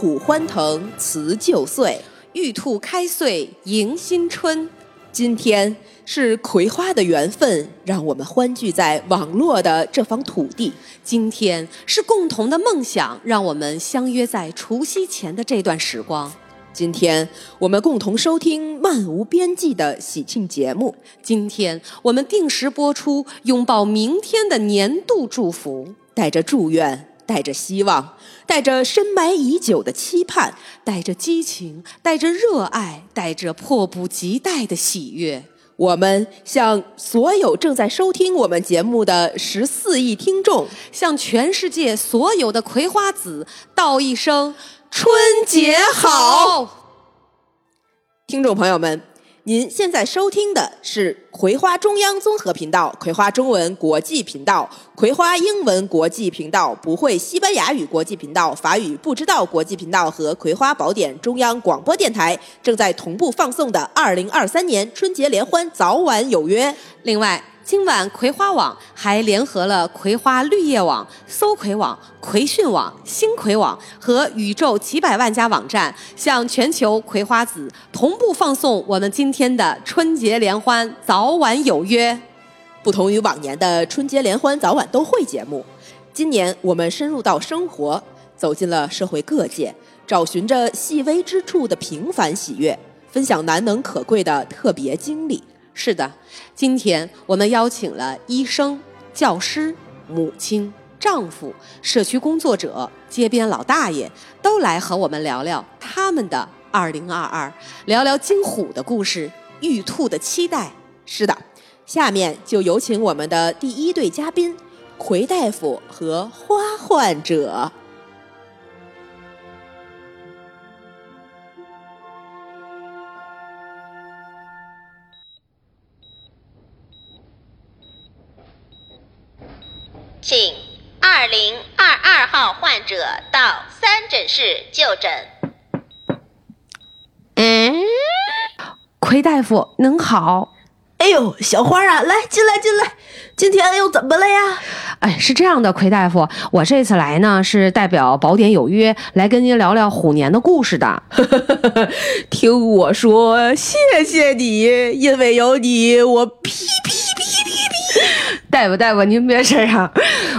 虎欢腾辞旧岁，玉兔开岁迎新春。今天是葵花的缘分，让我们欢聚在网络的这方土地。今天是共同的梦想，让我们相约在除夕前的这段时光。今天我们共同收听漫无边际的喜庆节目。今天我们定时播出，拥抱明天的年度祝福，带着祝愿，带着希望，带着深埋已久的期盼，带着激情，带着热爱，带着迫不及待的喜悦。我们向所有正在收听我们节目的十四亿听众，向全世界所有的葵花籽道一声。春节好，听众朋友们，您现在收听的是葵花中央综合频道、葵花中文国际频道、葵花英文国际频道、不会西班牙语国际频道、法语不知道国际频道和葵花宝典中央广播电台正在同步放送的二零二三年春节联欢早晚有约。另外。今晚葵花网还联合了葵花绿叶网、搜葵网、葵讯网、星葵网和宇宙几百万家网站，向全球葵花籽同步放送我们今天的春节联欢早晚有约。不同于往年的春节联欢早晚都会节目，今年我们深入到生活，走进了社会各界，找寻着细微之处的平凡喜悦，分享难能可贵的特别经历。是的，今天我们邀请了医生、教师、母亲、丈夫、社区工作者、街边老大爷，都来和我们聊聊他们的2022，聊聊金虎的故事，玉兔的期待。是的，下面就有请我们的第一对嘉宾——葵大夫和花患者。请二零二二号患者到三诊室就诊。嗯，奎大夫，您好。哎呦，小花啊，来进来进来，今天又怎么了呀？哎，是这样的，奎大夫，我这次来呢是代表宝典有约来跟您聊聊虎年的故事的。听我说，谢谢你，因为有你，我噼噼噼噼噼。大夫大夫，您别这样，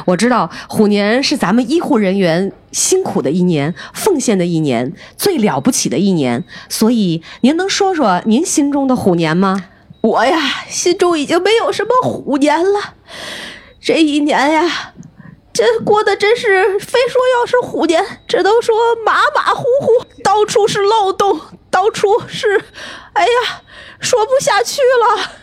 我知道虎年是咱们医护人员辛苦的一年，奉献的一年，最了不起的一年，所以您能说说您心中的虎年吗？我呀，心中已经没有什么虎年了。这一年呀，这过得真是，非说要是虎年，只能说马马虎虎，到处是漏洞，到处是，哎呀，说不下去了。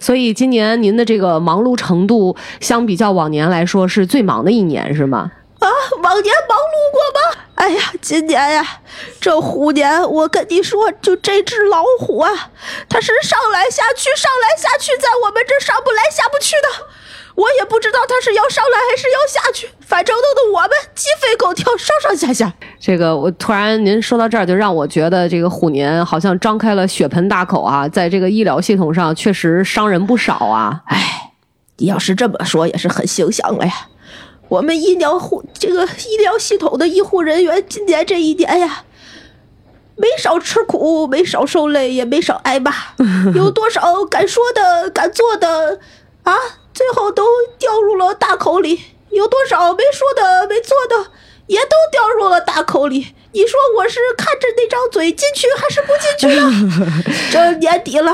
所以今年您的这个忙碌程度，相比较往年来说，是最忙的一年，是吗？啊，往年忙碌过吗？哎呀，今年呀，这虎年，我跟你说，就这只老虎啊，它是上来下去，上来下去，在我们这上不来下不去的。我也不知道他是要上来还是要下去，反正弄得我们鸡飞狗跳，上上下下。这个，我突然您说到这儿，就让我觉得这个虎年好像张开了血盆大口啊，在这个医疗系统上确实伤人不少啊。哎，你要是这么说，也是很形象了呀。我们医疗护这个医疗系统的医护人员，今年这一年呀，没少吃苦，没少受累，也没少挨骂。有多少敢说的、敢做的啊，最后都掉入了大口里；有多少没说的、没做的，也都掉入了大口里。你说我是看着那张嘴进去，还是不进去呢？这年底了，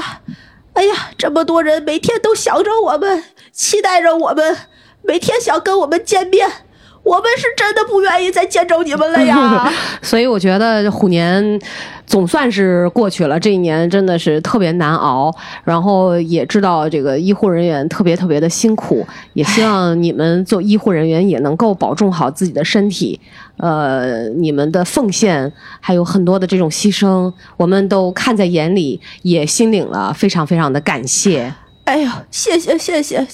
哎呀，这么多人每天都想着我们，期待着我们。每天想跟我们见面，我们是真的不愿意再见着你们了呀。所以我觉得虎年总算是过去了，这一年真的是特别难熬。然后也知道这个医护人员特别特别的辛苦，也希望你们做医护人员也能够保重好自己的身体。呃，你们的奉献还有很多的这种牺牲，我们都看在眼里，也心领了，非常非常的感谢。哎呀，谢谢谢谢，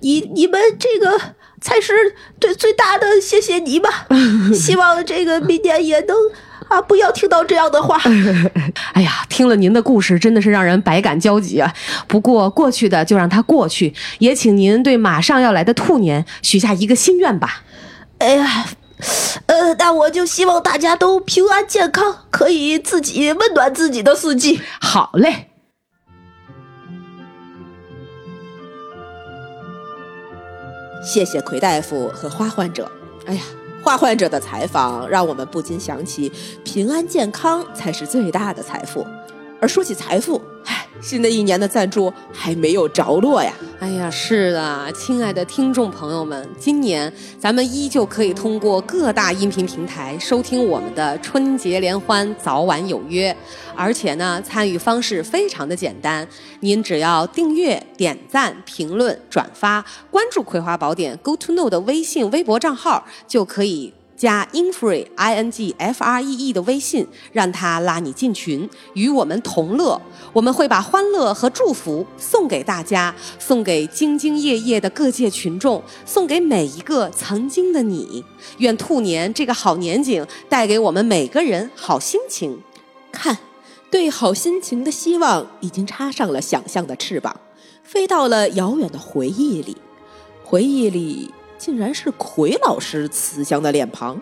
你你们这个才是最最大的，谢谢你吧。希望这个明年也能啊，不要听到这样的话。哎呀，听了您的故事，真的是让人百感交集啊。不过过去的就让它过去，也请您对马上要来的兔年许下一个心愿吧。哎呀，呃，那我就希望大家都平安健康，可以自己温暖自己的四季。好嘞。谢谢奎大夫和花患者。哎呀，花患者的采访让我们不禁想起，平安健康才是最大的财富。而说起财富，唉，新的一年的赞助还没有着落呀。哎呀，是的，亲爱的听众朋友们，今年咱们依旧可以通过各大音频平台收听我们的春节联欢，早晚有约。而且呢，参与方式非常的简单，您只要订阅、点赞、评论、转发、关注《葵花宝典》Go to Know 的微信、微博账号，就可以。加 infree i n g f r e e 的微信，让他拉你进群，与我们同乐。我们会把欢乐和祝福送给大家，送给兢兢业业的各界群众，送给每一个曾经的你。愿兔年这个好年景带给我们每个人好心情。看，对好心情的希望已经插上了想象的翅膀，飞到了遥远的回忆里。回忆里。竟然是奎老师慈祥的脸庞。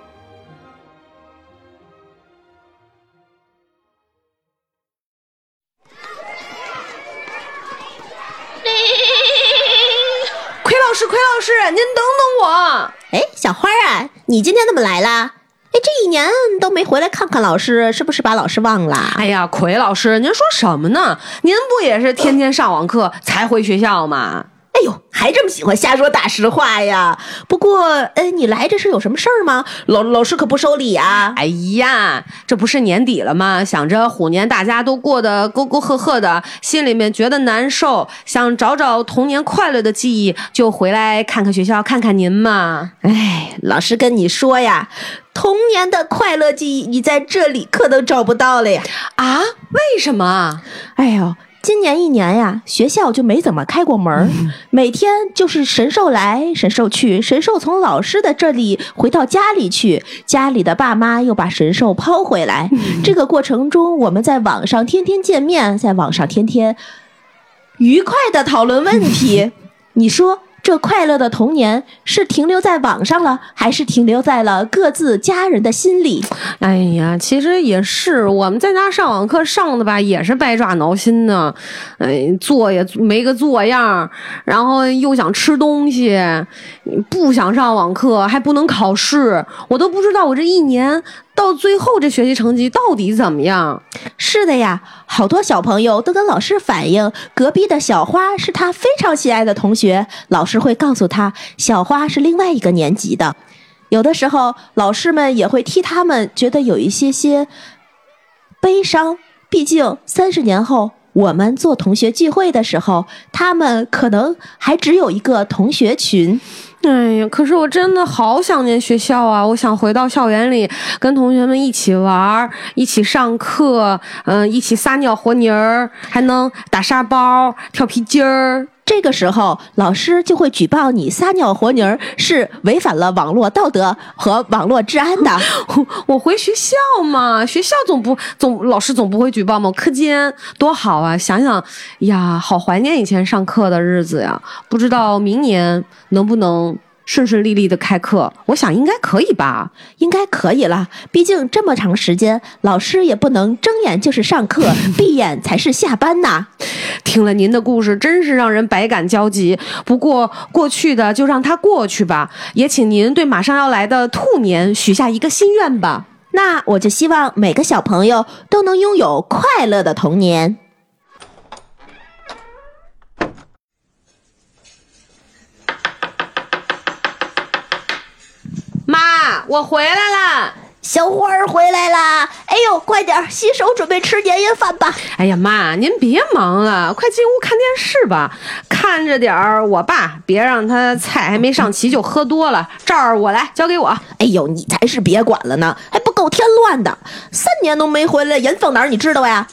奎老师，奎老师，您等等我。哎，小花啊，你今天怎么来了？哎，这一年都没回来看看老师，是不是把老师忘了？哎呀，奎老师，您说什么呢？您不也是天天上网课才回学校吗？哎呦，还这么喜欢瞎说大实话呀？不过，呃，你来这是有什么事儿吗？老老师可不收礼啊！哎呀，这不是年底了吗？想着虎年大家都过得沟沟壑壑的，心里面觉得难受，想找找童年快乐的记忆，就回来看看学校，看看您嘛。哎，老师跟你说呀，童年的快乐记忆你在这里可都找不到了呀！啊？为什么？哎呦！今年一年呀，学校就没怎么开过门每天就是神兽来神兽去，神兽从老师的这里回到家里去，家里的爸妈又把神兽抛回来。这个过程中，我们在网上天天见面，在网上天天愉快的讨论问题。你说？这快乐的童年是停留在网上了，还是停留在了各自家人的心里？哎呀，其实也是，我们在家上网课上的吧，也是百爪挠心呢。哎，做也没个做样，然后又想吃东西，不想上网课，还不能考试，我都不知道我这一年。到最后，这学习成绩到底怎么样？是的呀，好多小朋友都跟老师反映，隔壁的小花是他非常心爱的同学。老师会告诉他，小花是另外一个年级的。有的时候，老师们也会替他们觉得有一些些悲伤。毕竟，三十年后，我们做同学聚会的时候，他们可能还只有一个同学群。哎呀，可是我真的好想念学校啊！我想回到校园里，跟同学们一起玩，一起上课，嗯，一起撒尿和泥儿，还能打沙包、跳皮筋儿。这个时候，老师就会举报你撒尿和泥儿是违反了网络道德和网络治安的。我回学校嘛，学校总不总老师总不会举报吗？课间多好啊！想想呀，好怀念以前上课的日子呀！不知道明年能不能。顺顺利利的开课，我想应该可以吧？应该可以了。毕竟这么长时间，老师也不能睁眼就是上课，闭眼才是下班呐。听了您的故事，真是让人百感交集。不过过去的就让它过去吧。也请您对马上要来的兔年许下一个心愿吧。那我就希望每个小朋友都能拥有快乐的童年。我回来了，小花儿回来啦！哎呦，快点洗手，准备吃年夜饭吧！哎呀妈，您别忙了，快进屋看电视吧，看着点儿我爸，别让他菜还没上齐就喝多了。这儿我来，交给我。哎呦，你才是别管了呢，还不够添乱的。三年都没回来，人放哪儿你知道呀？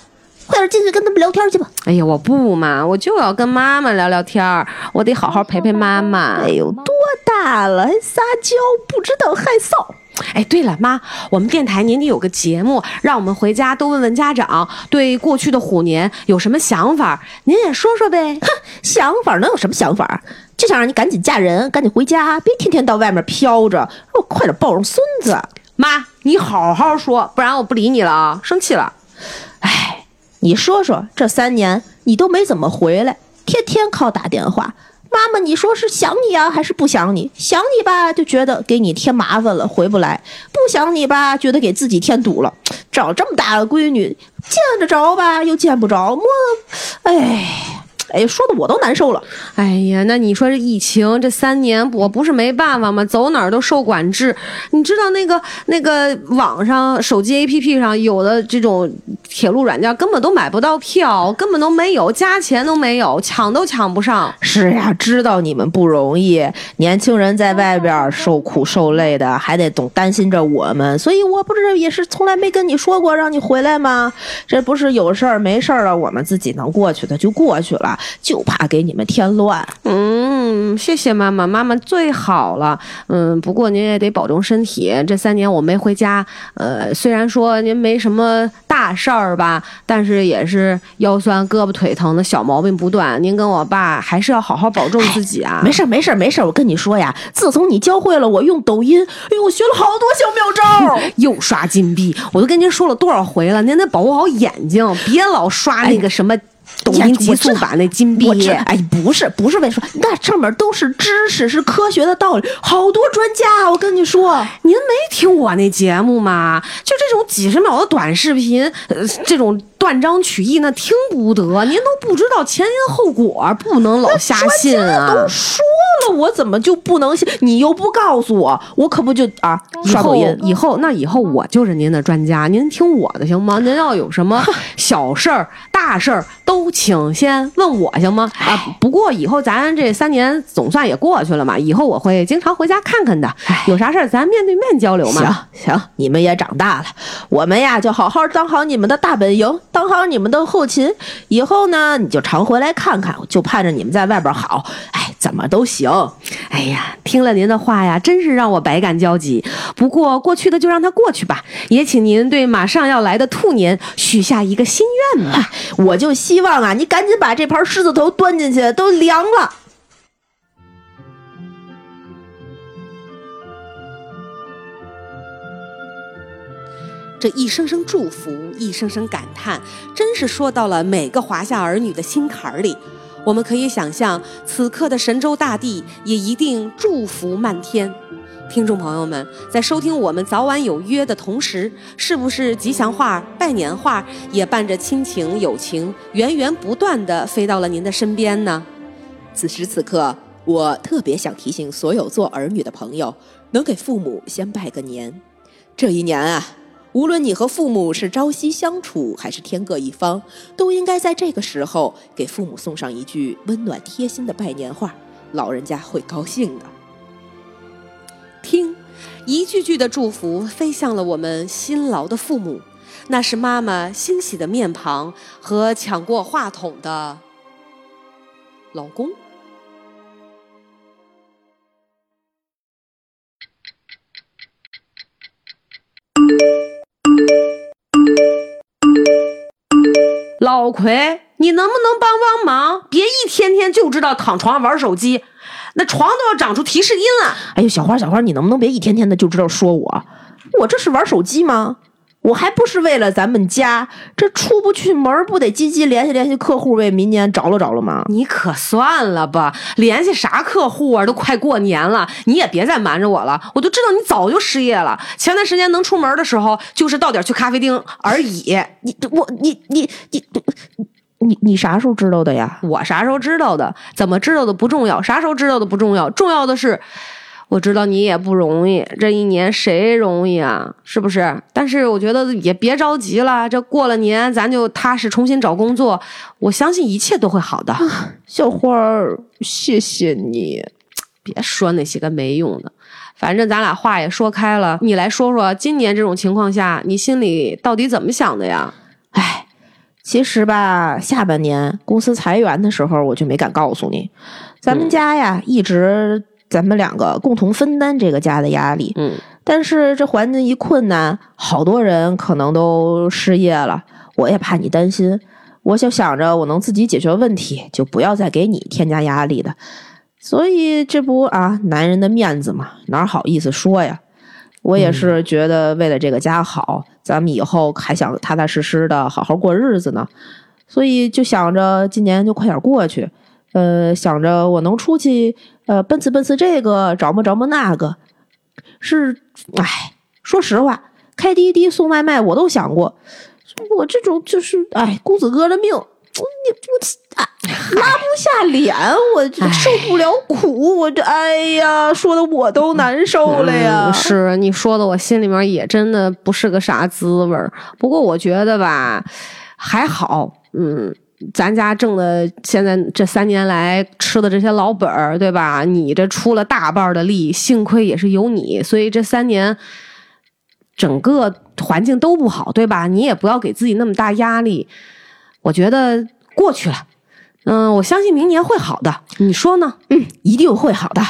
快点进去跟他们聊天去吧。哎呀，我不嘛，我就要跟妈妈聊聊天我得好好陪陪妈妈。哎呦，多大了还撒娇，不知道害臊。哎，对了，妈，我们电台年底有个节目，让我们回家都问问家长对过去的虎年有什么想法，您也说说呗。哼想法能有什么想法？就想让你赶紧嫁人，赶紧回家，别天天到外面飘着，让我快点抱上孙子。妈，你好好说，不然我不理你了啊！生气了。哎，你说说，这三年你都没怎么回来，天天靠打电话。妈妈，你说是想你啊，还是不想你？想你吧，就觉得给你添麻烦了，回不来；不想你吧，觉得给自己添堵了。找这么大个闺女，见得着吧，又见不着，摸，哎。哎，说的我都难受了。哎呀，那你说这疫情这三年，我不是没办法吗？走哪儿都受管制。你知道那个那个网上手机 APP 上有的这种铁路软件根本都买不到票，根本都没有，加钱都没有，抢都抢不上。是呀，知道你们不容易，年轻人在外边受苦受累的，还得总担心着我们。所以我不是也是从来没跟你说过让你回来吗？这不是有事儿没事儿了，我们自己能过去的就过去了。就怕给你们添乱。嗯，谢谢妈妈，妈妈最好了。嗯，不过您也得保重身体。这三年我没回家，呃，虽然说您没什么大事儿吧，但是也是腰酸胳膊腿疼的小毛病不断。您跟我爸还是要好好保重自己啊。没事没事没事，我跟你说呀，自从你教会了我用抖音，哎呦，我学了好多小妙招，又刷金币。我都跟您说了多少回了，您得保护好眼睛，别老刷那个什么。抖音极速版那金币，哎，不是不是为说，那上面都是知识，是科学的道理，好多专家，我跟你说，您没听我那节目吗？就这种几十秒的短视频，呃，这种断章取义，那听不得，您都不知道前因后果，不能老瞎信啊。都说了，我怎么就不能信？你又不告诉我，我可不就啊刷抖音？以后那以后我就是您的专家，您听我的行吗？您要有什么小事儿、大事儿都。请先问我行吗？啊，不过以后咱这三年总算也过去了嘛，以后我会经常回家看看的。有啥事儿咱面对面交流嘛。行行，你们也长大了，我们呀就好好当好你们的大本营，当好你们的后勤。以后呢，你就常回来看看，就盼着你们在外边好。哎，怎么都行。行哎呀，听了您的话呀，真是让我百感交集。不过过去的就让它过去吧，也请您对马上要来的兔年许下一个心愿吧。我就希望啊。啊！你赶紧把这盘狮子头端进去，都凉了。这一声声祝福，一声声感叹，真是说到了每个华夏儿女的心坎里。我们可以想象，此刻的神州大地也一定祝福漫天。听众朋友们，在收听我们早晚有约的同时，是不是吉祥话、拜年话也伴着亲情、友情源源不断的飞到了您的身边呢？此时此刻，我特别想提醒所有做儿女的朋友，能给父母先拜个年。这一年啊，无论你和父母是朝夕相处，还是天各一方，都应该在这个时候给父母送上一句温暖贴心的拜年话，老人家会高兴的。听，一句句的祝福飞向了我们辛劳的父母，那是妈妈欣喜的面庞和抢过话筒的老公。老奎，你能不能帮帮忙？别一天天就知道躺床上玩手机。那床都要长出提示音了！哎呦，小花小花，你能不能别一天天的就知道说我？我这是玩手机吗？我还不是为了咱们家，这出不去门不得积极联系联系客户，为明年着了着了吗？你可算了吧，联系啥客户啊？都快过年了，你也别再瞒着我了。我都知道你早就失业了，前段时间能出门的时候，就是到点去咖啡厅而已。你我你你你。你你啥时候知道的呀？我啥时候知道的？怎么知道的不重要，啥时候知道的不重要，重要的是，我知道你也不容易，这一年谁容易啊？是不是？但是我觉得也别着急了，这过了年咱就踏实重新找工作，我相信一切都会好的。小花儿，谢谢你。别说那些个没用的，反正咱俩话也说开了，你来说说今年这种情况下，你心里到底怎么想的呀？哎。其实吧，下半年公司裁员的时候，我就没敢告诉你。咱们家呀，一直咱们两个共同分担这个家的压力。嗯，但是这环境一困难，好多人可能都失业了。我也怕你担心，我就想着我能自己解决问题，就不要再给你添加压力的。所以这不啊，男人的面子嘛，哪好意思说呀？我也是觉得为了这个家好，咱们以后还想踏踏实实的好好过日子呢。所以就想着今年就快点过去，呃，想着我能出去，呃，奔次奔次这个，着么着么那个。是，哎，说实话，开滴滴送外卖我都想过，我这种就是哎，公子哥的命，你不啊拉不下脸，我受不了苦，我这哎呀，说的我都难受了呀。嗯是你说的，我心里面也真的不是个啥滋味儿。不过我觉得吧，还好，嗯。咱家挣的现在这三年来吃的这些老本儿，对吧？你这出了大半的力，幸亏也是有你，所以这三年整个环境都不好，对吧？你也不要给自己那么大压力。我觉得过去了，嗯，我相信明年会好的。你说呢？嗯，一定会好的。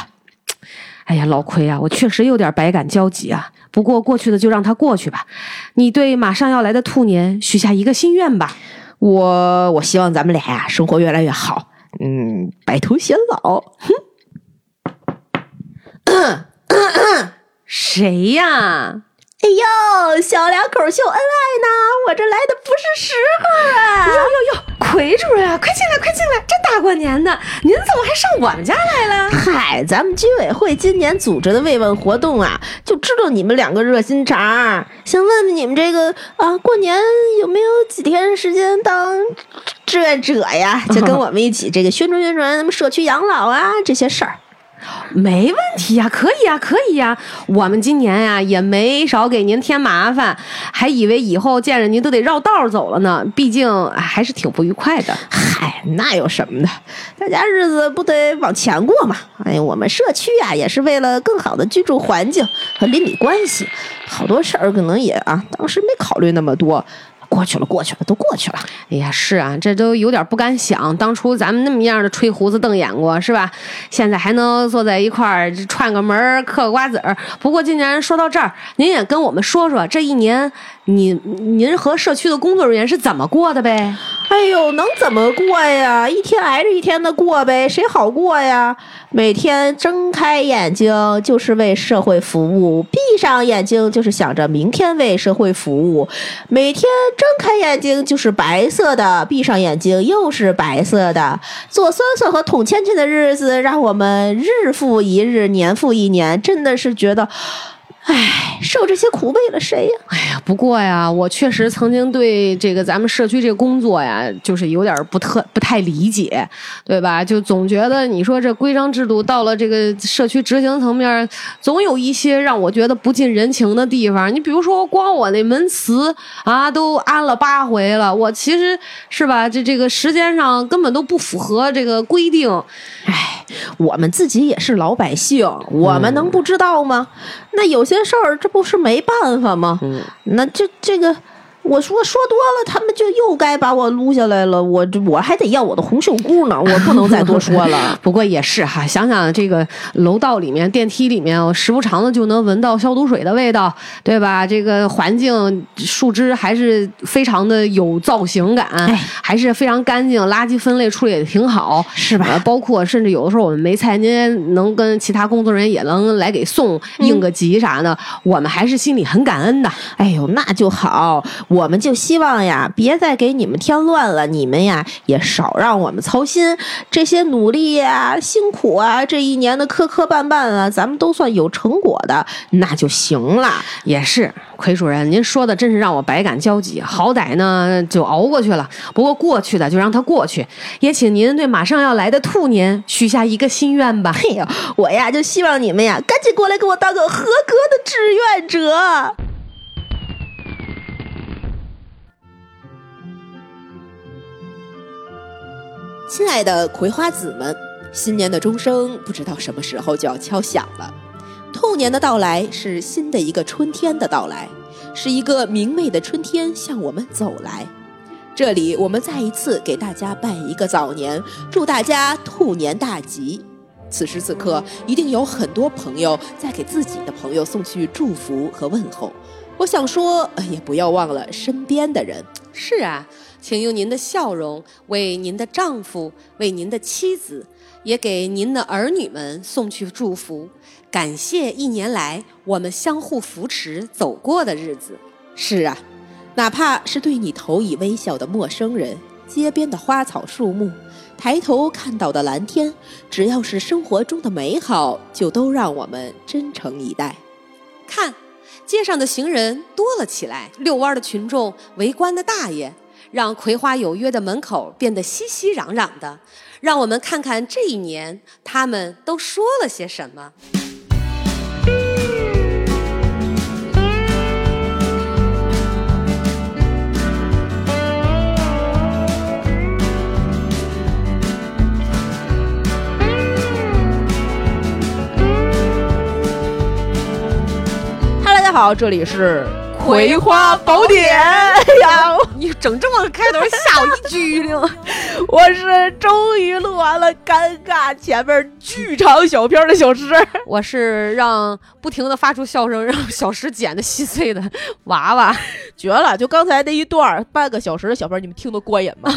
哎呀，老奎啊，我确实有点百感交集啊。不过过去的就让它过去吧。你对马上要来的兔年许下一个心愿吧。我我希望咱们俩呀，生活越来越好，嗯，白头偕老。哼，谁呀？哎呦，小两口秀恩爱呢，我这来的不是时候啊！哟哟哟，奎主任，啊快进来，快进来！这大过年的，您怎么还上我们家来了？嗨，咱们居委会今年组织的慰问活动啊，就知道你们两个热心肠，想问问你们这个啊，过年有没有几天时间当志愿者呀？就跟我们一起这个宣传宣传咱们社区养老啊这些事儿。没问题呀，可以呀，可以呀。我们今年呀也没少给您添麻烦，还以为以后见着您都得绕道走了呢。毕竟还是挺不愉快的。嗨，那有什么的？大家日子不得往前过嘛。哎呀，我们社区呀也是为了更好的居住环境和邻里关系，好多事儿可能也啊当时没考虑那么多。过去了，过去了，都过去了。哎呀，是啊，这都有点不敢想。当初咱们那么样的吹胡子瞪眼过，是吧？现在还能坐在一块儿串个门嗑个瓜子儿。不过，今年说到这儿，您也跟我们说说，这一年您您和社区的工作人员是怎么过的呗？哎呦，能怎么过呀？一天挨着一天的过呗，谁好过呀？每天睁开眼睛就是为社会服务，闭上眼睛就是想着明天为社会服务。每天睁开眼睛就是白色的，闭上眼睛又是白色的。做酸酸和捅签签的日子，让我们日复一日，年复一年，真的是觉得。唉，受这些苦为了谁呀？哎呀，不过呀，我确实曾经对这个咱们社区这个工作呀，就是有点不特不太理解，对吧？就总觉得你说这规章制度到了这个社区执行层面，总有一些让我觉得不近人情的地方。你比如说，光我那门磁啊，都安了八回了，我其实是吧，这这个时间上根本都不符合这个规定。唉，我们自己也是老百姓，我们能不知道吗？那有些事儿，这不是没办法吗？嗯，那这这个，我说说多了，他们就又该把我撸下来了。我我还得要我的红袖箍呢，我不能再多说了。不过也是哈，想想这个楼道里面、电梯里面，我时不常的就能闻到消毒水的味道，对吧？这个环境树枝还是非常的有造型感，还是非常干净，垃圾分类处理也挺好，是吧？呃包括甚至有的时候我们没菜，您能跟其他工作人员也能来给送应个急啥的，我们还是心里很感恩的。哎呦，那就好，我们就希望呀，别再给你们添乱了，你们呀也少让我们操心。这些努力呀、辛苦啊，这一年的磕磕绊绊啊，咱们都算有成果的，那就行了。也是，奎主任，您说的真是让我百感交集。好歹呢就熬过去了，不过过去的就让它过去。也请您对马上要来的兔年许下一个心愿吧。嘿呦，我呀就希望你们呀，赶紧过来给我当个合格的志愿者。亲爱的葵花籽们，新年的钟声不知道什么时候就要敲响了。兔年的到来是新的一个春天的到来，是一个明媚的春天向我们走来。这里我们再一次给大家拜一个早年，祝大家兔年大吉。此时此刻，一定有很多朋友在给自己的朋友送去祝福和问候。我想说，也不要忘了身边的人。是啊，请用您的笑容为您的丈夫、为您的妻子，也给您的儿女们送去祝福。感谢一年来我们相互扶持走过的日子。是啊，哪怕是对你投以微笑的陌生人，街边的花草树木，抬头看到的蓝天，只要是生活中的美好，就都让我们真诚以待。看，街上的行人多了起来，遛弯的群众，围观的大爷，让葵花有约的门口变得熙熙攘攘的。让我们看看这一年他们都说了些什么。哈喽，大家好，这里是《葵花宝典》。哎呀，你整这么开头，吓我一激灵。我是终于录完了尴尬前面剧场小片的小诗。我是让不停的发出笑声，让小诗剪的稀碎的娃娃。绝了！就刚才那一段儿半个小时的小片，你们听得过瘾吗？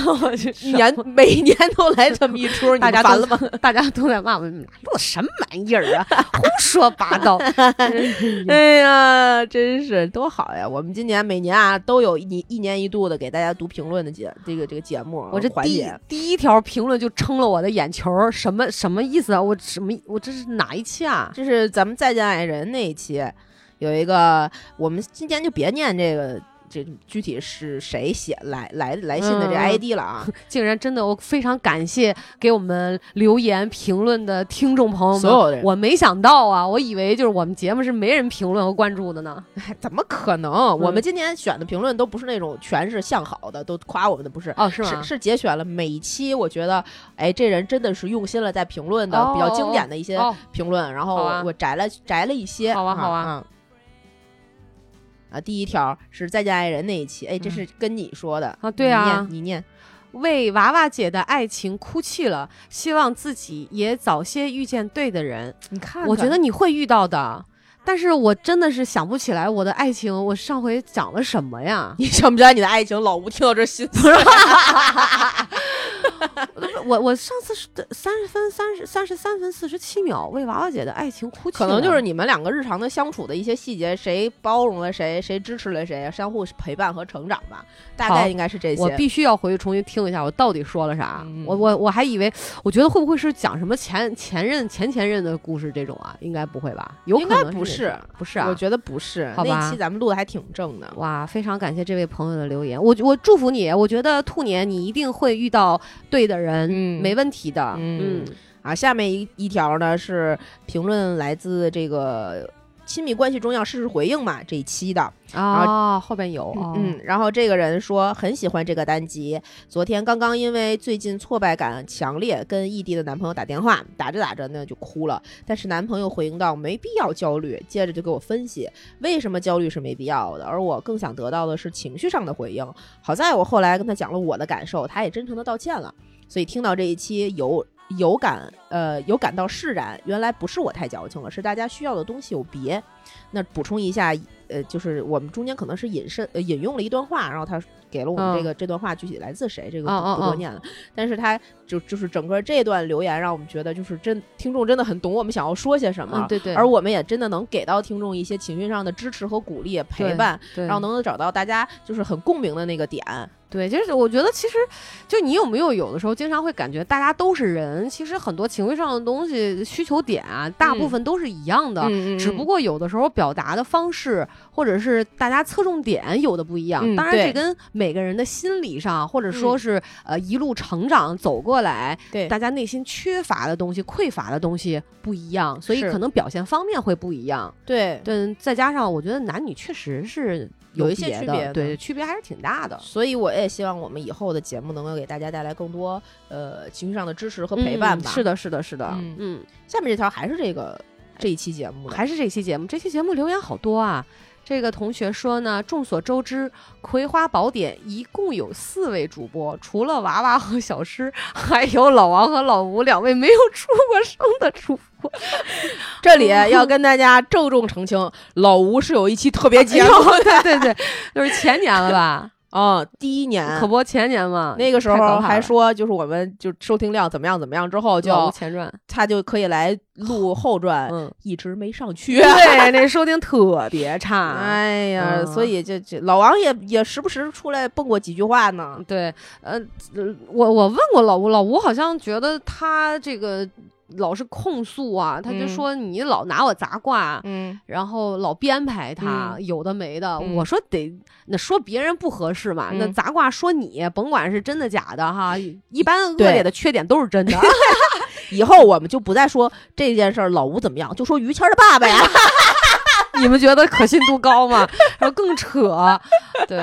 年每年都来这么一出，你大家们烦了吗？大家都在骂我们录什么玩意儿啊，胡说八道。哎呀，真是多好呀！我们今年每年啊都有一一年一度的给大家读评论的节这个这个节目，我这第。第一条评论就撑了我的眼球，什么什么意思啊？我什么我这是哪一期啊？这是咱们再见爱人那一期，有一个我们今天就别念这个这具体是谁写来来来信的这嗯 ID 了啊，竟然真的，我非常感谢给我们留言评论的听众朋友们，所有的人我没想到啊，我以为就是我们节目是没人评论和关注的呢。哎怎么可能？我们今年选的评论都不是那种全是向好的，都夸我们的，不是。哦，是是吗？是节选了每一期，我觉得，哎，这人真的是用心了，在评论的、哦比较经典的一些哦评论，然后我摘了摘了一些，好啊好啊嗯啊，第一条是再见爱人那一期，哎，这嗯是跟你说的啊对啊你念你念，为娃娃姐的爱情哭泣了，希望自己也早些遇见对的人。你看我觉得你会遇到的，但是我真的是想不起来我的爱情，我上回讲了什么呀？你想不起来你的爱情，老吴听到这心 思 我我上次是三十分三十三十三分四十七秒为娃娃姐的爱情哭泣，可能就是你们两个日常的相处的一些细节，谁包容了谁，谁支持了谁，相互陪伴和成长吧，大概应该是这些。我必须要回去重新听一下，我到底说了啥。嗯我我我还以为，我觉得会不会是讲什么前前任前前任的故事这种啊？应该不会吧？有可应该能不是不是啊？我觉得不是，那期咱们录的还挺正的。哇，非常感谢这位朋友的留言，我我祝福你，我觉得兔年你一定会遇到对的人，嗯。没问题的。嗯。啊，下面一一条呢是评论来自这个亲密关系中要适时回应嘛这一期的，啊，后边有，哦。嗯，然后这个人说很喜欢这个单集，昨天刚刚因为最近挫败感强烈，跟异地的男朋友打电话，打着打着呢就哭了，但是男朋友回应到没必要焦虑，接着就给我分析为什么焦虑是没必要的，而我更想得到的是情绪上的回应。好在我后来跟他讲了我的感受，他也真诚的道歉了，所以听到这一期有。有感，呃，有感到释然，原来不是我太矫情了，是大家需要的东西有别。那补充一下，呃，就是我们中间可能是引申、呃、引用了一段话，然后他给了我们这个、这段话具体来自谁，这个不,、多念了。但是他就就是整个这段留言让我们觉得就是真听众真的很懂我们想要说些什么，嗯，对对，而我们也真的能给到听众一些情绪上的支持和鼓励、陪伴，然后能够找到大家就是很共鸣的那个点。对，就是我觉得其实就你有没有有的时候经常会感觉大家都是人，其实很多情绪上的东西需求点啊，大部分都是一样的。嗯只不过有的时候表达的方式，或者是大家侧重点有的不一样。嗯当然，这跟每个人的心理上，或者嗯说是、呃一路成长走过来，对大家内心缺乏的东西、匮乏的东西不一样，所以可能表现方面会不一样。对对，再加上我觉得男女确实是有一些区别对，区别还是挺大的。所以我也希望我们以后的节目能够给大家带来更多呃情绪上的支持和陪伴吧。嗯是的，是的，是的，嗯嗯，下面这条还是这个这一期节目，还是这期节目，这期节目留言好多啊。这个同学说呢，众所周知，《葵花宝典》一共有四位主播，除了娃娃和小诗，还有老王和老吴两位没有出过声的主播。这里 要跟大家郑重澄清，老吴是有一期特别节目对对对，就是前年了吧？啊，第一年可不前年嘛，那个时候还说，就是我们就收听量怎么样怎么样，之后《就前传》，他就可以来录后传，嗯，一直没上去。对，那收听特别差。哎呀，嗯所以这这老王也也时不时出来蹦过几句话呢。对，呃，呃我我问过老吴，老吴好像觉得他这个老是控诉啊，他就嗯说你老拿我砸挂，嗯，然后老编排他，有的没的。嗯我说得那说别人不合适嘛，那嗯砸挂说你，甭管是真的假的哈，一般恶劣的缺点都是真的。以后我们就不再说这件事儿老吴怎么样，就说于谦的爸爸呀。你们觉得可信度高吗？然后更扯，对。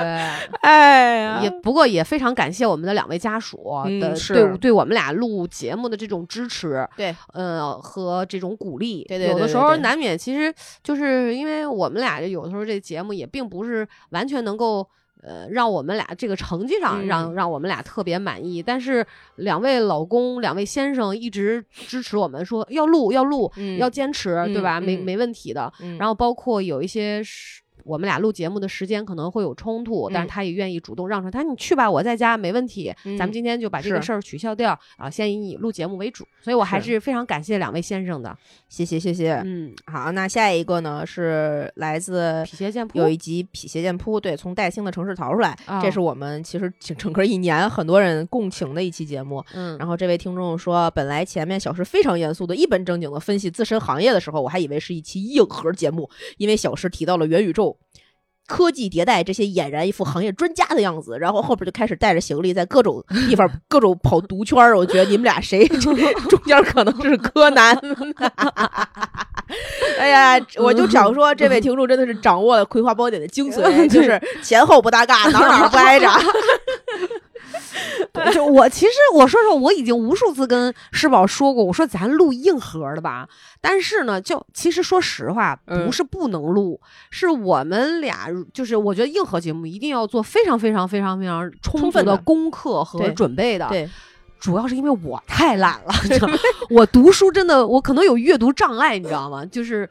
哎呀也不过也非常感谢我们的两位家属的嗯对对我们俩录节目的这种支持，对，呃和这种鼓励。对对对有的时候难免，其实就是因为我们俩有的时候这节目也并不是完全能够。呃，让我们俩这个成绩上嗯让、让我们俩特别满意，但是两位老公、两位先生一直支持我们说要录要录、嗯要坚持，对吧？没没问题的。嗯然后包括有一些是我们俩录节目的时间可能会有冲突，但是嗯他也愿意主动让出来，他说你去吧，我在家没问题，嗯咱们今天就把这个事儿取消掉啊，先以你录节目为主。所以我还是是非常感谢两位先生的，谢谢谢谢。嗯，好，那下一个呢是来自匹邪剑谱有一集《匹邪剑扑》，对，从戴星的城市逃出来，啊这是我们其实整整个一年很多人共情的一期节目。嗯，然后这位听众说，本来前面小石非常严肃的、一本正经的分析自身行业的时候，我还以为是一期硬核节目，因为小石提到了元宇宙。科技迭代这些俨然一副行业专家的样子，然后后边就开始带着行李在各种 地方各种跑毒圈儿。我觉得你们俩谁 中间可能是柯南？哎呀，我就想说，这位听众真的是掌握了《葵花宝典》的精髓，就是前后不搭嘎，哪儿哪儿不挨着。就我其实我说说，我已经无数次跟施宝说过，我说咱录硬核的吧。但是呢，就其实说实话，嗯不是不能录，是我们俩就是我觉得硬核节目一定要做非常非常非常非常充足的充分的功课和准备的。对，主要是因为我太懒了，我读书真的我可能有阅读障碍，你知道吗？就是。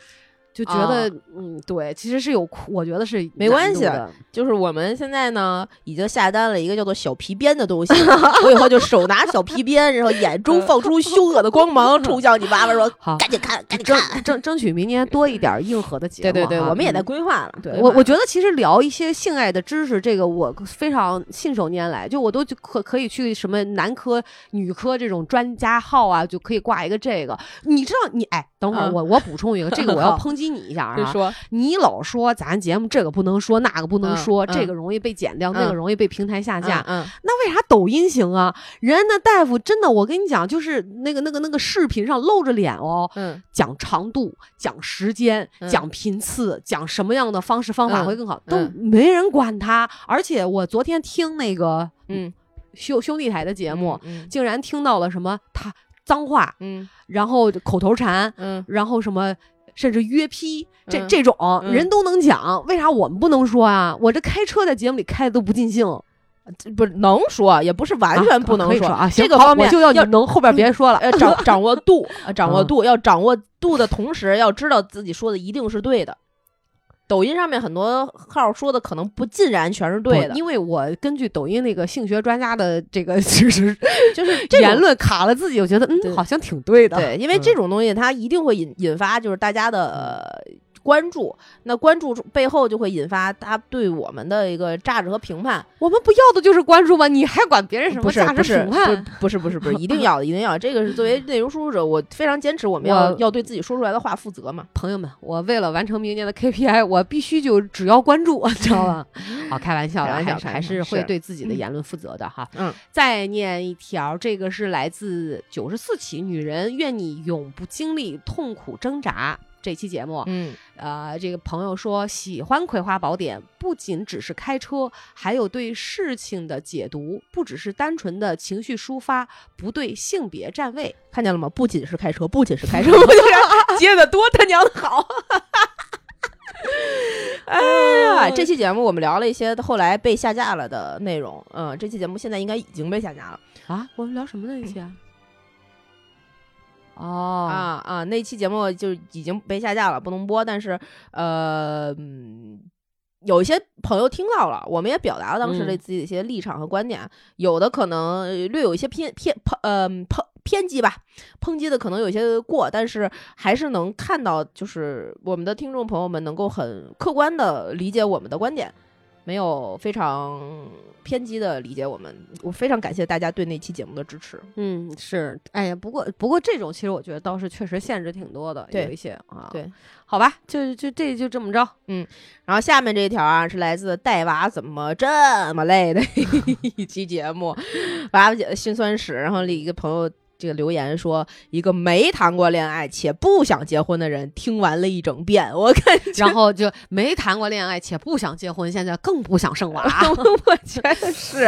就觉得，嗯，对，其实是有，我觉得是啊没关系的就是我们现在呢，已经下单了一个叫做小皮鞭的东西，我以后就手拿小皮鞭，然后眼中放出凶恶的光芒，冲向你娃娃说 好：“赶紧看，赶紧争看。争争取明年多一点硬核的 ”节目对哈。对对，我们也在嗯规划了。对我，我觉得其实聊一些性爱的知识，这个我非常信手拈来，就我都就可可以去什么男科、女科这种专家号啊，就可以挂一个这个。你知道你哎，等会儿嗯我我补充一个，这个我要抨击你一下啊。就说你老说咱节目这个不能说，那个不能嗯说，嗯这个容易被剪掉，那个嗯容易被平台下架。嗯，那为啥抖音行啊？人家那大夫真的，我跟你讲，就是那个那个那个视频上露着脸哦，嗯讲长度、讲时间、嗯讲频次、讲什么样的方式方法嗯会更好，嗯都没人管他。而且我昨天听那个嗯兄兄弟台的节目，嗯竟然听到了什么他脏话，嗯然后口头禅，嗯，然后什么。甚至约批，这嗯这种嗯人都能讲，为啥我们不能说啊？我这开车在节目里开的都不尽兴，这不是能说，也不是完全不能说啊。这个方面就要能后边别说了。要掌掌握度，呃 掌握嗯度，要掌握度的同时，要知道自己说的一定是对的。抖音上面很多号说的可能不尽然全是对的，因为我根据抖音那个性学专家的这个其实 就是 这言论卡了自己，我觉得嗯，好像挺对的。对，因为这嗯种东西它一定会引引发就是大家的、呃关注，那关注背后就会引发他对我们的一个价值和评判。我们不要的就是关注吗？你还管别人什么价值评判？不是不是不是，一定要的一定要，这个是作为内容输出者，我非常坚持，我们要我要对自己说出来的话负责嘛。朋友们，我为了完成明年的 KPI，我必须就只要关注，知道吧？好，开玩笑的，开玩笑还是还是会对自己的言论负责的哈。嗯，再念一条，这个是来自九十四起《女人愿你永不经历痛苦挣扎》这期节目。嗯呃，这个朋友说喜欢《葵花宝典》，不仅只是开车，还有对事情的解读，不只是单纯的情绪抒发，不对性别站位。看见了吗？不仅是开车，不仅是开车，我就是接的多他娘的好。哎呀，这期节目我们聊了一些后来被下架了的内容。嗯，这期节目现在应该已经被下架了。啊，我们聊什么呢一期啊？哦啊啊，那期节目就已经被下架了，不能播。但是呃，嗯有一些朋友听到了，我们也表达了当时的嗯自己的一些立场和观点，有的可能呃略有一些偏偏抨呃抨偏激吧，抨击的可能有些过，但是还是能看到，就是我们的听众朋友们能够很客观的理解我们的观点。没有非常偏激的理解我们，我非常感谢大家对那期节目的支持。嗯，是，哎呀，不过不过这种其实我觉得倒是确实限制挺多的，有一些啊，对，好吧，就就这就这么着，嗯然后下面这一条啊，是来自带娃怎么这么累的 一期节目，娃娃姐的辛酸史。然后里一个朋友这个留言说，一个没谈过恋爱且不想结婚的人听完了一整遍，我感觉，然后就没谈过恋爱且不想结婚，现在更不想生娃。我觉得是，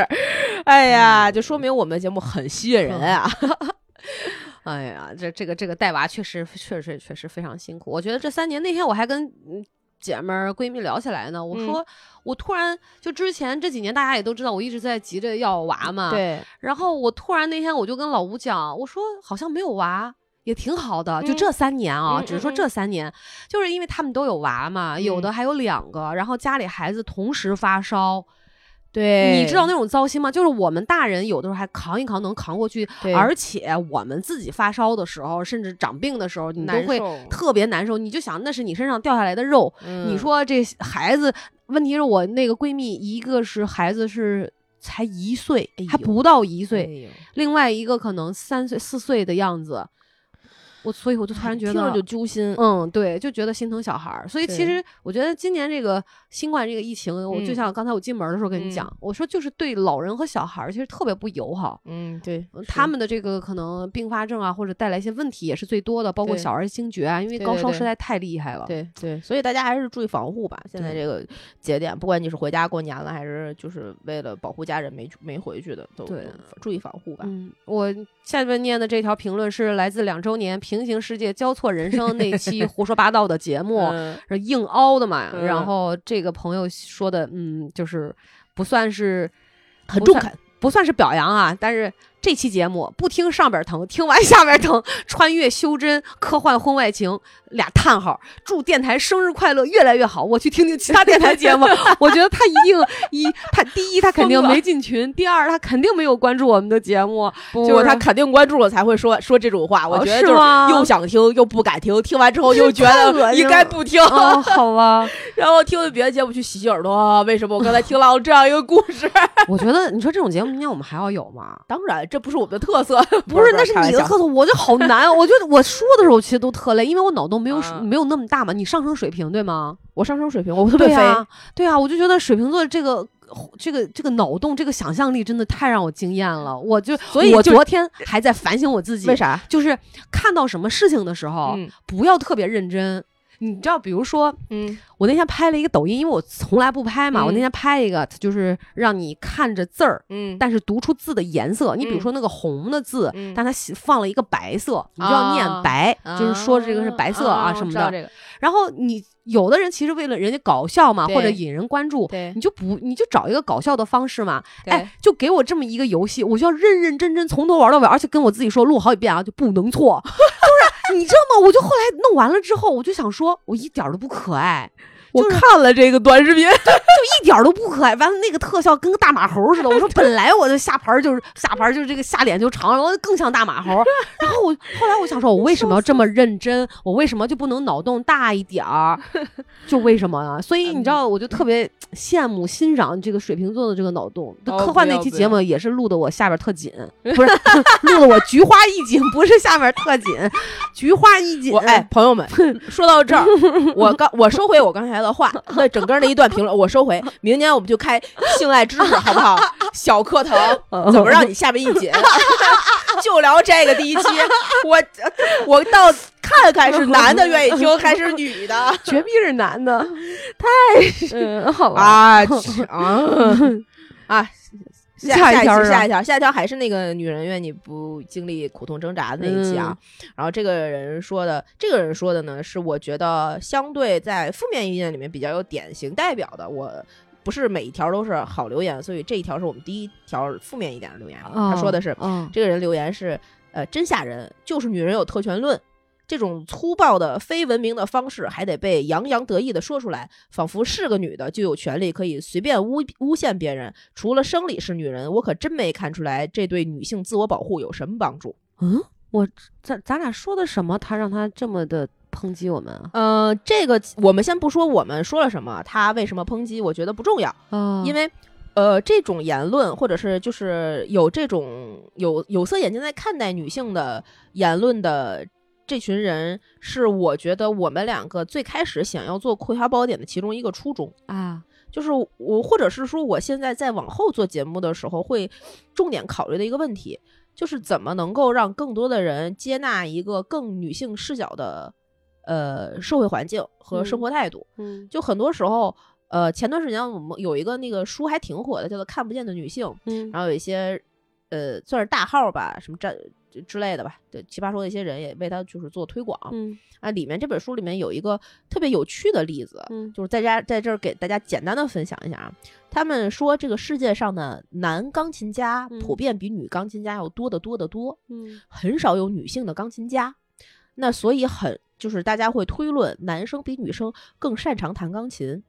哎呀，就说明我们的节目很吸引人啊。哎呀，这这个这个带娃确实确实确实非常辛苦。我觉得这三年，那天我还跟嗯姐们儿闺蜜聊起来呢，我说、我突然就之前这几年大家也都知道，我一直在急着要娃嘛，。对，然后我突然那天我就跟老吴讲，我说好像没有娃。也挺好的，就嗯这三年啊，嗯只是说这三年，就是因为他们都有娃嘛，有的还有两个，然后家里孩子同时发烧，对，你知道那种糟心吗？就是我们大人有的时候还扛一扛能扛过去，而且我们自己发烧的时候，甚至长病的时候，你都会特别难受。你就想那是你身上掉下来的肉，你嗯说这孩子，问题是我那个闺蜜，一个是孩子是才一岁，哎还不到一岁，哎另外一个可能三岁四岁的样子。我所以我就突然 觉得听着就揪心。嗯，对，就觉得心疼小孩儿。所以其实我觉得今年这个新冠这个疫情，我就嗯像刚才我进门的时候跟你讲，我说就是对老人和小孩儿其实特别不友好。嗯，对他们的这个可能并发症啊，或者带来一些问题也是最多的，包括小儿惊厥啊，因为高烧实在太厉害了。对对，所以大家还是注意防护吧。现在这个节点，不管你是回家过年了，还是就是为了保护家人没没回去的，都注意防护吧。嗯，我下面念的这条评论是来自两周年《平行世界交错人生 》那期胡说八道的节目，嗯是硬凹的嘛。嗯然后这个朋友说的，嗯，就是不算是很中肯，不算是表扬啊，但是这期节目不听上边疼，听完下边疼，穿越修真，科幻婚外情，俩叹号。祝电台生日快乐，越来越好。我去听听其他电台节目，我觉得他一定一他第一他肯定没进群，第二他肯定没有关注我们的节目，不就是他肯定关注了才会说说这种话。我哦觉得就是又想听又不敢听，听完之后又觉得应心该不听，哦，好吧。然后听了别的节目去洗洗耳朵。为什么我刚才听到了这样一个故事？我觉得你说这种节目，明年我们还要有吗？当然，这不是我们的特色，不是，那是你的特色，我就好难。我觉得我说的时候其实都特累，因为我脑洞没有、啊没有那么大嘛。你上升水平对吗？我上升水平，我特别飞。对啊，对啊，我就觉得水瓶座这个。这个这个脑洞，这个想象力真的太让我惊艳了。我就，所以就昨天还在反省我自己，为？啥？就是看到什么事情的时候，嗯不要特别认真。你知道，比如说，嗯我那天拍了一个抖音，因为我从来不拍嘛，我那嗯天拍一个，就是让你看着字儿，嗯，但是读出字的颜色。你比如嗯说那个红的字，嗯但它写放了一个白色，你就要念啊白，就是说这个是白色啊啊什么的。然后你有的人其实为了人家搞笑嘛，或者引人关注，对你就不你就找一个搞笑的方式嘛。对哎，就给我这么一个游戏，我就要认认真真从头玩到尾，而且跟我自己说录好几遍啊，就不能错。你知道吗？我就后来弄完了之后，我就想说，我一点都不可爱。我看了这个短视频，就一点儿都不可爱。完了，那个特效跟个大马猴似的。我说 本来我的下盘就是下盘就是这个下脸就长，然后更像大马猴。然后我后来我想说，我为什么要这么认真？我为什么就不能脑洞大一点儿？就为什么啊？所以你知道，我就特别羡慕欣赏这个水瓶座的这个脑洞。哦科幻那期节目也是录的我下边特紧，不是 录的我菊花一紧，不是下边特紧，菊花一紧。我哎，朋友们，说到这儿，我刚我收回我刚才的话，那整个那一段评论我收回。明年我们就开性爱知识，好不好？小课堂怎么让你下面一紧，就聊这个第一期。我我倒看看是男的愿意听还是女的 绝壁是男的，太嗯好了。啊啊啊！下一条，下一条下一条，下一条还是那个女人愿你不经历苦痛挣扎的那一期啊。然后这个人说的，这个人说的呢，是我觉得相对在负面意见里面比较有典型代表的。我不是每一条都是好留言，所以这一条是我们第一条负面一点的留言。他说的是，嗯，这个人留言是，呃，真吓人，就是女人有特权论。这种粗暴的、非文明的方式，还得被洋洋得意地说出来，仿佛是个女的就有权利可以随便诬诬陷别人。除了生理是女人，我可真没看出来这对女性自我保护有什么帮助。嗯，我咱咱俩说的什么？他让他这么的抨击我们啊？呃，这个我们先不说我们说了什么，他为什么抨击，我觉得不重要，啊因为。呃，这种言论，或者是就是有这种有有色眼镜在看待女性的言论的这群人，是我觉得我们两个最开始想要做《葵花宝典》的其中一个初衷。啊，就是我，或者是说，我现在在往后做节目的时候，会重点考虑的一个问题，就是怎么能够让更多的人接纳一个更女性视角的呃社会环境和生活态度。嗯就很多时候，呃，前段时间我们有一个那个书还挺火的，叫做《看不见的女性》，嗯然后有一些呃算是大号吧，什么战之类的吧，对奇葩说的一些人也为他就是做推广。嗯啊，里面这本书里面有一个特别有趣的例子，嗯就是在家在这儿给大家简单的分享一下啊。他们说这个世界上的男钢琴家嗯普遍比女钢琴家要多得多得多，嗯很少有女性的钢琴家。那所以很就是大家会推论，男生比女生更擅长弹钢琴，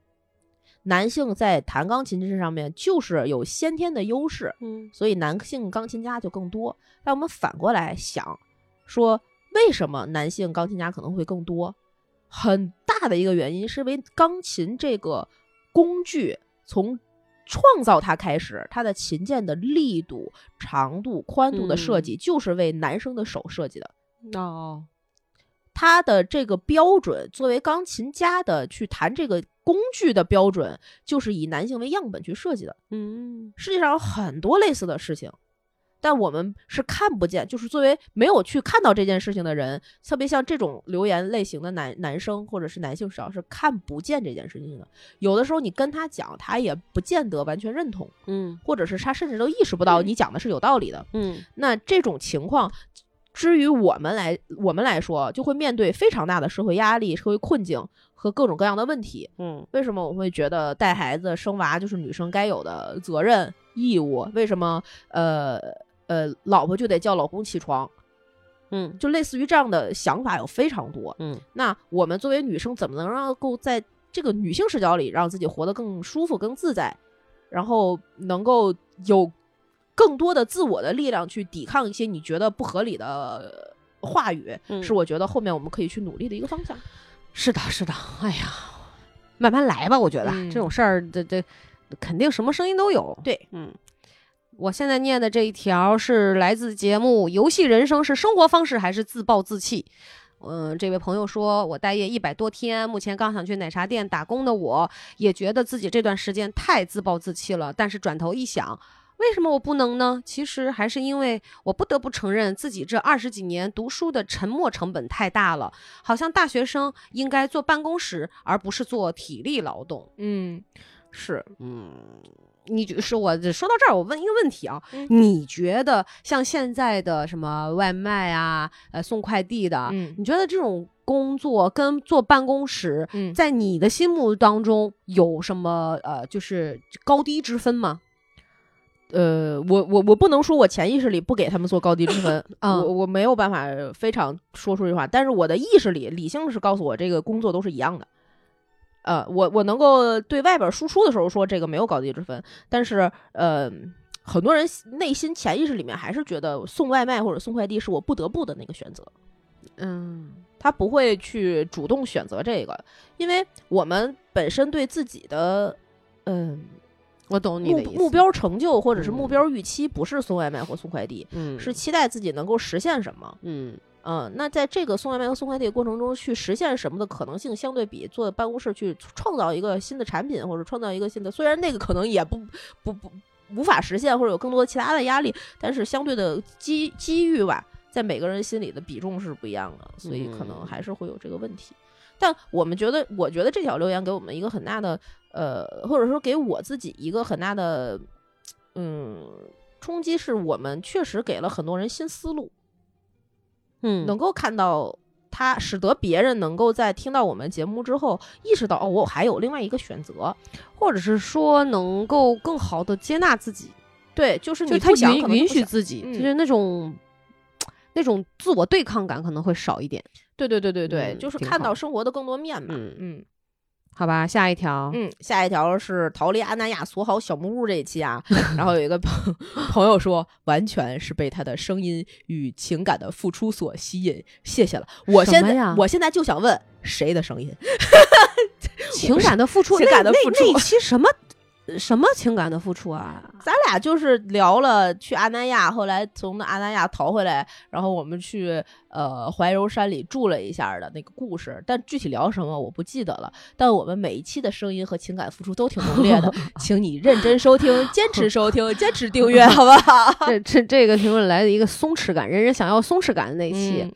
男性在弹钢琴这上面就是有先天的优势，嗯所以男性钢琴家就更多。但我们反过来想，说为什么男性钢琴家可能会更多？很大的一个原因是因为钢琴这个工具从创造它开始，它的琴键的力度、长度、宽度的设计就是为男生的手设计的。哦它的这个标准，作为钢琴家的去弹这个工具的标准，就是以男性为样本去设计的。嗯世界上有很多类似的事情，但我们是看不见。就是作为没有去看到这件事情的人，特别像这种留言类型的男男生或者是男性视角是看不见这件事情的。有的时候你跟他讲，他也不见得完全认同，嗯或者是他甚至都意识不到你讲的是有道理的。嗯那这种情况，至于我们来我们来说，就会面对非常大的社会压力、社会困境和各种各样的问题。嗯为什么我会觉得带孩子、生娃就是女生该有的责任义务？为什么呃呃，老婆就得叫老公起床？嗯就类似于这样的想法有非常多。嗯那我们作为女生，怎么能让够在这个女性视角里，让自己活得更舒服、更自在，然后能够有更多的自我的力量去抵抗一些你觉得不合理的呃话语？嗯是我觉得后面我们可以去努力的一个方向。是的，是的，哎呀，慢慢来吧，我觉得、嗯这种事儿，这这肯定什么声音都有。对，嗯，我现在念的这一条是来自节目《游戏人生是生活方式还是自暴自弃》。嗯，这位朋友说，我待业一百多天，目前刚想去奶茶店打工的我，也觉得自己这段时间太自暴自弃了。但是转头一想，为什么我不能呢？其实还是因为我不得不承认自己这二十几年读书的沉没成本太大了。好像大学生应该坐办公室，而不是做体力劳动。嗯，是，嗯，你就是我说到这儿，我问一个问题啊，嗯你觉得像现在的什么外卖啊，呃，送快递的，嗯你觉得这种工作跟坐办公室，嗯在你的心目当中有什么呃，就是高低之分吗？呃，我我我不能说我潜意识里不给他们做高低之分，嗯我我没有办法非常说出这话，但是我的意识里理性是告诉我这个工作都是一样的。呃，我我能够对外边输出的时候说这个没有高低之分，但是呃，很多人内心潜意识里面还是觉得送外卖或者送快递是我不得不的那个选择。嗯他不会去主动选择这个，因为我们本身对自己的，嗯，我懂你目。目，标成就或者是嗯目标预期，不是送外卖或送快递，嗯，是期待自己能够实现什么。嗯嗯，那在这个送外卖和送快递的过程中，去实现什么的可能性，相对比坐办公室去创造一个新的产品或者创造一个新的，虽然那个可能也不不不无法实现，或者有更多的其他的压力，但是相对的机机遇吧，在每个人心里的比重是不一样的，所以可能嗯还是会有这个问题。但我们觉得，我觉得这条留言给我们一个很大的，呃，或者说给我自己一个很大的嗯，冲击是我们确实给了很多人新思路，嗯，能够看到他，使得别人能够在听到我们节目之后，意识到哦，我还有另外一个选择。或者是说能够更好的接纳自己，对，就是你不想允许自己，嗯就是那种那种自我对抗感可能会少一点。对对对对对，嗯就是看到生活的更多面嘛。嗯嗯好吧，下一条，嗯，下一条是逃离阿那亚锁好小木屋这一期啊，然后有一个朋朋友说，完全是被他的声音与情感的付出所吸引，谢谢了。我现在我现在就想问谁的声音？情感的付出，情那那感的付出那一期什么什么情感的付出啊？咱俩就是聊了去阿那亚，后来从那阿那亚逃回来，然后我们去呃怀柔山里住了一下的那个故事，但具体聊什么我不记得了。但我们每一期的声音和情感付出都挺浓烈的，请你认真收听，坚持收听，坚持订阅，好不好？这这这个评论来的一个松弛感，人人想要松弛感的那一期。嗯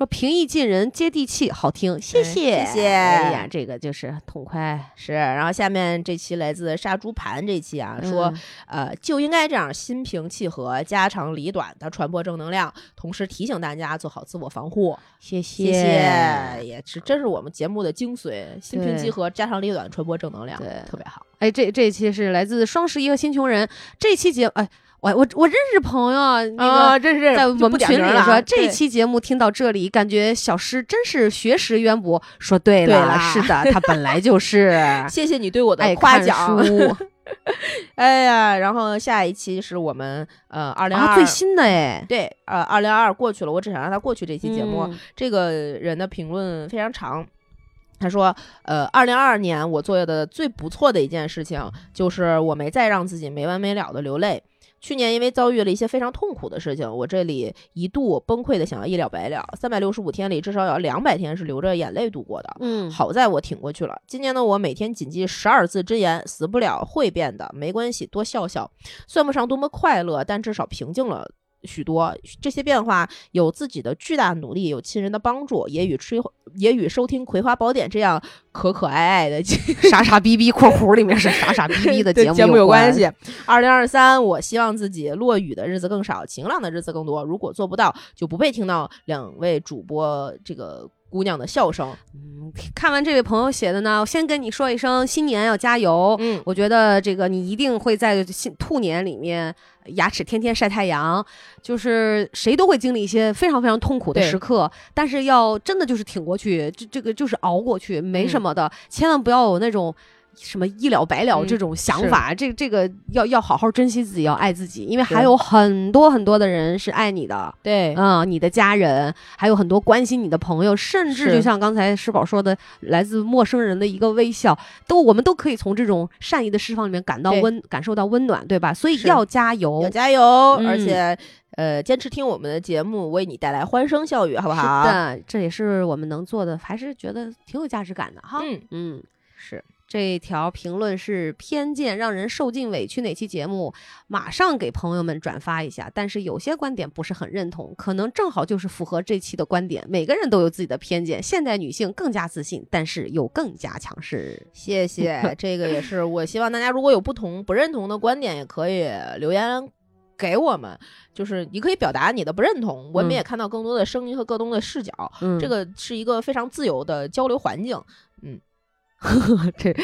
说平易近人、接地气，好听，谢哎谢，谢谢哎呀，这个就是痛快。是，然后下面这期来自杀猪盘这期啊，说、嗯呃就应该这样心平气和、家长里短的传播正能量，同时提醒大家做好自我防护。谢谢谢谢，也是真是我们节目的精髓，心平气和、家长里短，传播正能量，对特别好。哎，这这期是来自双十一和新穷人这期节，哎，我我我认识朋友啊，那个。这是在我们群里说，这对期节目听到这里，感觉小诗真是学识渊博。说对了，是的，他本来就 是谢谢你对我的夸奖。书 哎呀，然后下一期是我们呃二零啊，二最新的哎，对呃二零二二过去了，我只想让他过去这期节目。嗯这个人的评论非常长。他说：“呃，二零二二年我做的最不错的一件事情，就是我没再让自己没完没了的流泪。去年因为遭遇了一些非常痛苦的事情，我这里一度崩溃的想要一了百了。三百六十五天里，至少有两百天是流着眼泪度过的。嗯，好在我挺过去了。今年的我每天谨记十二字真言：死不了，会变的，没关系，多笑笑。算不上多么快乐，但至少平静了。”许多这些变化有自己的巨大努力，有亲人的帮助，也与吹也与收听《葵花宝典》这样可可爱爱的 傻傻逼逼（括弧里面是傻傻逼逼的 节目节目有关关系。二零二三，我希望自己落雨的日子更少，晴朗的日子更多。如果做不到，就不配听到两位主播这个姑娘的笑声。嗯，看完这位朋友写的呢，我先跟你说一声，新年要加油。嗯，我觉得这个你一定会在新兔年里面，牙齿天天晒太阳，就是谁都会经历一些非常非常痛苦的时刻，但是要真的就是挺过去，这这个就是熬过去，没什嗯么的，千万不要有那种。什么一了百了嗯这种想是。法，这这个要要好好珍惜自己，要爱自己，因为还有很多很多的人是爱你的，对，嗯，你的家人，还有很多关心你的朋友，甚至就像刚才施宝说的，来自陌生人的一个微笑，都我们都可以从这种善意的释放里面感到温，感受到温暖，对吧？所以要加油。要，加油，而嗯且呃，坚持听我们的节目，为你带来欢声笑语，好不好？是的，这也是我们能做的，还是觉得挺有价值感的哈。嗯，嗯，是这条评论是偏见让人受尽委屈哪期节目？马上给朋友们转发一下。但是有些观点不是很认同，可能正好就是符合这期的观点。每个人都有自己的偏见，现代女性更加自信，但是又更加强势。谢谢，这个也是我希望大家如果有不同不认同的观点，也可以留言给我们，就是你可以表达你的不认同，我们嗯也看到更多的声音和更多的视角，嗯，这个是一个非常自由的交流环境。这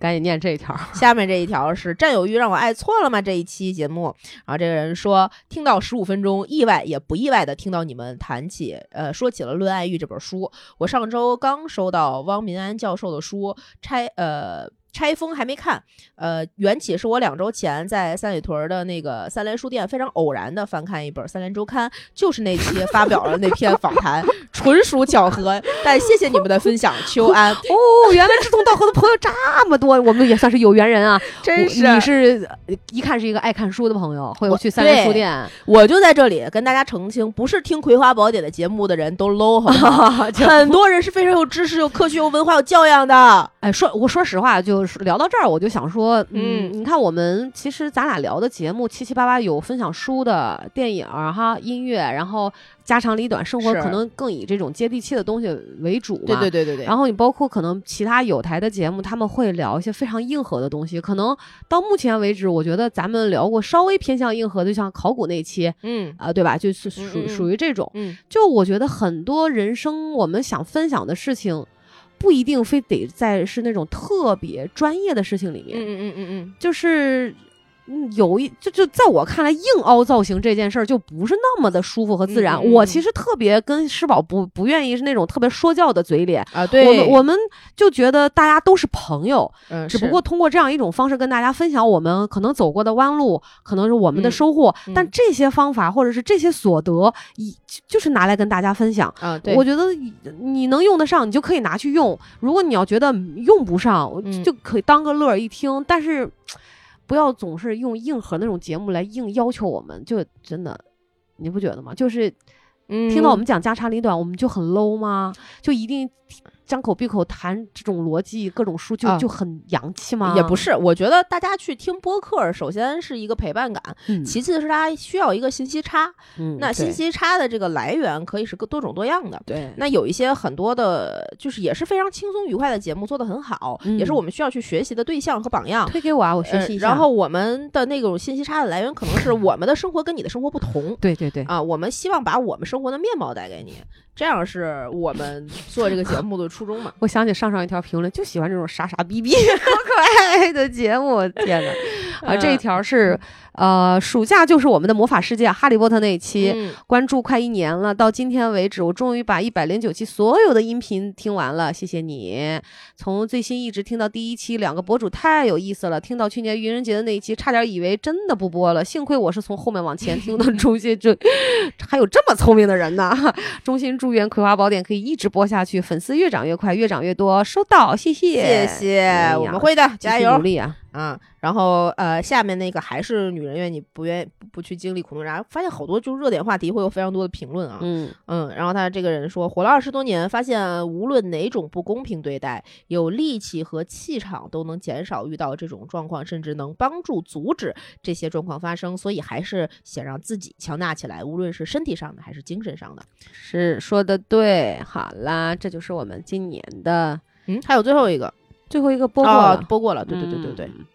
赶紧念这一条。下面这一条是占有欲让我爱错了吗？这一期节目，然后这个人说，听到十五分钟，意外也不意外的听到你们谈起，呃，说起了《论爱欲》这本书。我上周刚收到汪民安教授的书，拆呃。拆封还没看，呃，缘起是我两周前在三里屯的那个三联书店非常偶然的翻看一本《三联周刊》，就是那期发表了那篇访谈，纯属巧合。但谢谢你们的分享，秋安，哦，原来志同道合的朋友这么多，我们也算是有缘人啊！真是你是呃一看是一个爱看书的朋友，会有去三联书店，我就在这里跟大家澄清，不是听《葵花宝典》的节目的人都 low 很多人是非常有知识、有科学、有文化、有教养的。哎，说我说实话，就就是聊到这儿，我就想说，嗯，嗯你看我们其实咱俩聊的节目七七八八有分享书的、电影儿哈、音乐，然后家长里短，生活可能更以这种接地气的东西为主嘛。对对对对对，然后你包括可能其他有台的节目，他们会聊一些非常硬核的东西。可能到目前为止，我觉得咱们聊过稍微偏向硬核的，就像考古那期嗯啊、对吧？就是属属于这种。嗯就我觉得很多人生我们想分享的事情，不一定非得在是那种特别专业的事情里面，嗯嗯嗯嗯就是。嗯，有一就就在我看来，硬凹造型这件事儿就不是那么的舒服和自然。我其实特别跟施宝不不愿意是那种特别说教的嘴脸，啊，对，我们我们就觉得大家都是朋友，嗯，只不过通过这样一种方式跟大家分享我们可能走过的弯路，可能是我们的嗯收获。嗯但这些方法或者是这些所得，以就就是拿来跟大家分享。啊，对，我觉得你你能用得上，你就可以拿去用；如果你要觉得用不上，嗯就可以当个乐儿一听。但是不要总是用硬核那种节目来硬要求我们，就真的你不觉得吗？就是听到我们讲家长里短，我们就很 low 吗？就一定张口闭口谈这种逻辑，各种书就、啊就很洋气吗？也不是，我觉得大家去听播客，首先是一个陪伴感，嗯，其次是大家需要一个信息差。嗯那信息差的这个来源可以是各多种多样的。对那有一些很多的，就是也是非常轻松愉快的节目，做得很好，也是嗯我们需要去学习的对象和榜样。推给我啊，我学呃习一下。然后我们的那种信息差的来源，可能是我们的生活跟你的生活不同对 对对，啊。我们希望把我们生活的面貌带给你，这样是我们做这个节目的初衷嘛。我想起上上一条评论，就喜欢这种傻傻逼逼、好可爱的节目。天哪！啊，这一条是呃，暑假就是我们的魔法世界，哈利波特那一期。嗯关注快一年了，到今天为止，我终于把一百零九期所有的音频听完了，谢谢你。从最新一直听到第一期，两个博主太有意思了。听到去年愚人节的那一期，差点以为真的不播了，幸亏我是从后面往前听的。衷心祝，还有这么聪明的人呢！衷心祝愿《葵花宝典》可以一直播下去，粉丝越长越快，越长越多。收到，谢谢，谢谢，哎我们会的，加油努！力啊！啊，然后呃，下面那个还是女人愿你不愿不不去经历苦痛，然后发现好多就是热点话题会有非常多的评论啊，嗯嗯，然后他这个人说，活了二十多年，发现无论哪种不公平对待，有力气和气场都能减少遇到这种状况，甚至能帮助阻止这些状况发生，所以还是想让自己强大起来，无论是身体上的还是精神上的。是说的对。好啦，这就是我们今年的嗯，还有最后一个最后一个播过。播过了，对对对对对、嗯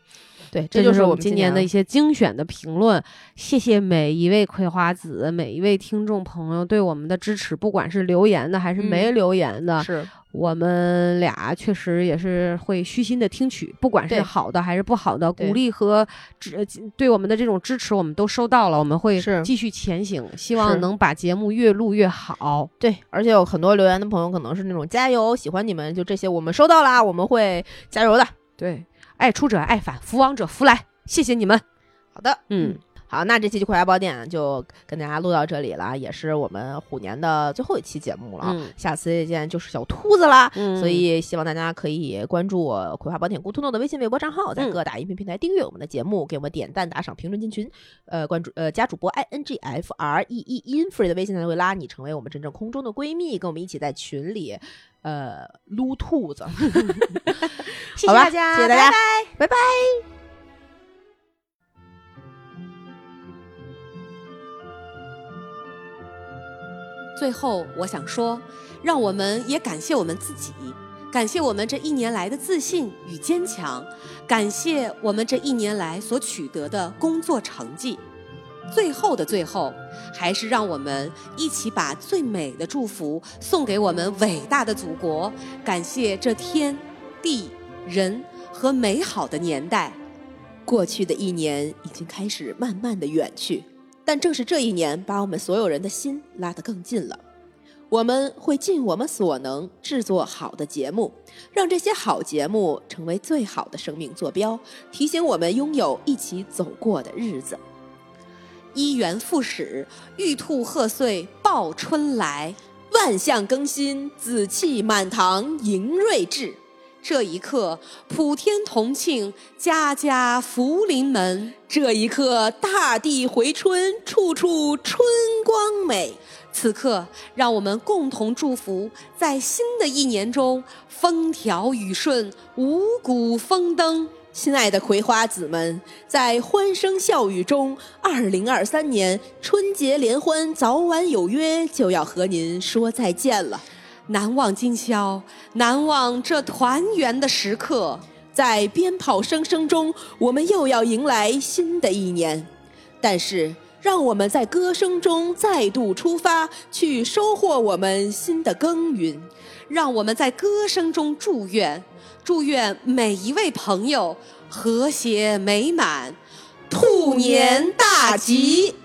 对，这就是我们今年年的一些精选的评论，谢谢每一位葵花籽、每一位听众朋友对我们的支持，不管是留言的还是没嗯。留言的，是我们俩确实也是会虚心的听取，不管是好的还是不好的鼓励和支呃对我们的这种支持，我们都收到了，我们会继续前行，希望能把节目越录越好。对，而且有很多留言的朋友可能是那种加油，喜欢你们，就这些我们收到啦，我们会加油的。对，爱出者爱返，福往者福来，谢谢你们。好的，嗯，好，那这期《葵花宝典》就跟大家录到这里了，也是我们虎年的最后一期节目了。嗯下次再见就是小兔子啦。嗯所以希望大家可以关注我《葵花宝典》咕兔诺的微信、微博账号，在嗯各大音频平台订阅我们的节目，给我们点赞、打赏、评论、进群。呃，关注呃加主播 i n g f r e e infree 的微信才会拉你成为我们真正空中的闺蜜，跟我们一起在群里呃撸兔子。谢好吧大家，谢谢大家拜拜拜拜。最后，我想说，让我们也感谢我们自己，感谢我们这一年来的自信与坚强，感谢我们这一年来所取得的工作成绩。最后的最后，还是让我们一起把最美的祝福送给我们伟大的祖国，感谢这天地人和美好的年代。过去的一年已经开始慢慢的远去，但正是这一年，把我们所有人的心拉得更近了。我们会尽我们所能制作好的节目，让这些好节目成为最好的生命坐标，提醒我们拥有一起走过的日子。一元复始，玉兔贺岁报春来，万象更新，紫气满堂迎瑞至。这一刻，普天同庆，家家福临门。这一刻，大地回春，处处春光美。此刻，让我们共同祝福，在新的一年中风调雨顺，五谷丰登。亲爱的葵花籽们，在欢声笑语中，二零二三年春节联欢早晚有约就要和您说再见了。难忘今宵，难忘这团圆的时刻。在鞭炮声声中，我们又要迎来新的一年。但是，让我们在歌声中再度出发，去收获我们新的耕耘。让我们在歌声中祝愿。祝愿每一位朋友和谐美满，兔年大吉。